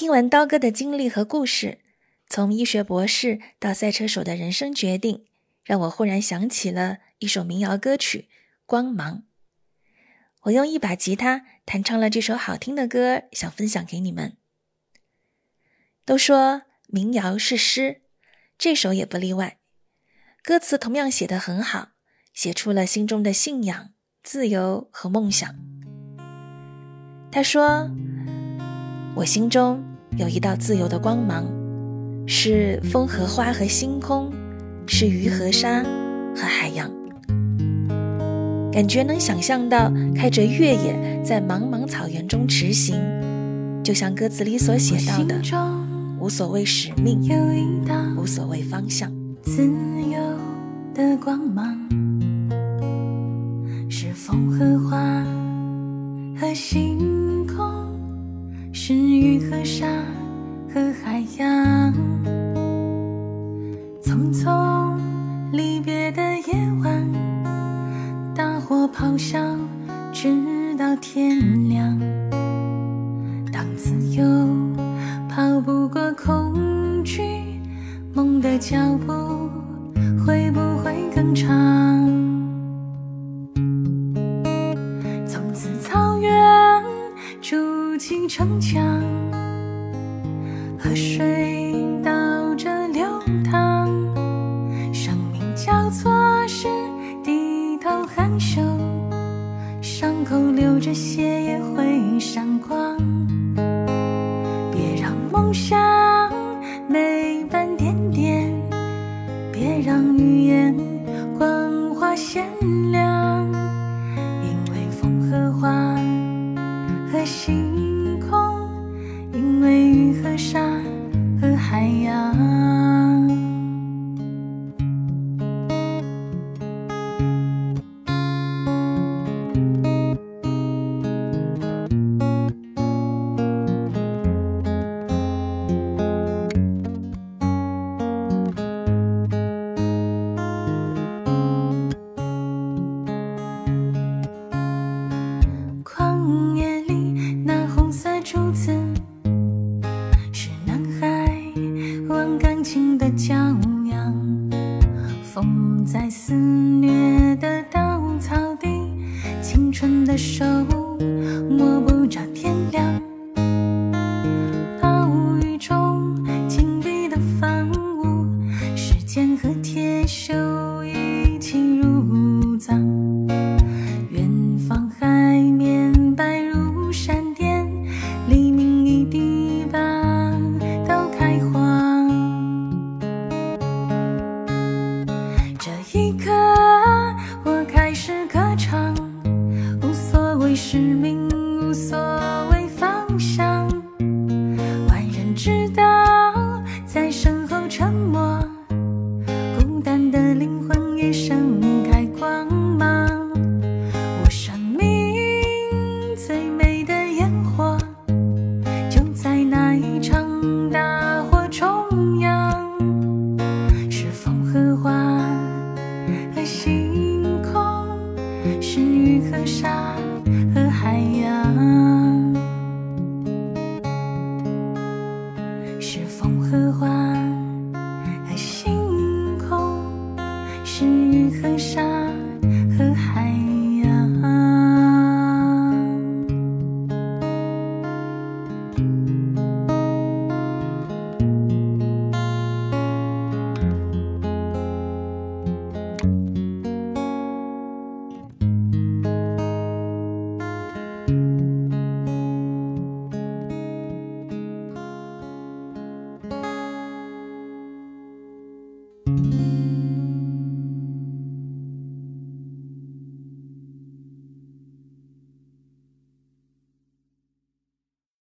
听完刀哥的经历和故事，从医学博士到赛车手的人生决定，让我忽然想起了一首民谣歌曲《光芒》。我用一把吉他弹唱了这首好听的歌，想分享给你们。都说民谣是诗，这首也不例外。歌词同样写得很好，写出了心中的信仰、自由和梦想。他说：“我心中有一道自由的光芒，是风和花和星空，是鱼和沙和海洋。”感觉能想象到开着越野在茫茫草原中驰行，就像歌词里所写到的，无所谓使命，无所谓方向。自由的光芒，是风和花和星空，是雨和沙和海洋。匆匆离别的夜晚，大火咆哮，直到天亮。当自由跑不过恐惧。梦的脚步会不会更长？起城墙，河水倒着流淌，生命交错时低头含羞，伤口流着血也会闪光。别让梦想上风在肆虐的稻草地，青春的手摸不着天亮。暴雨中紧闭的房屋，时间和。是否和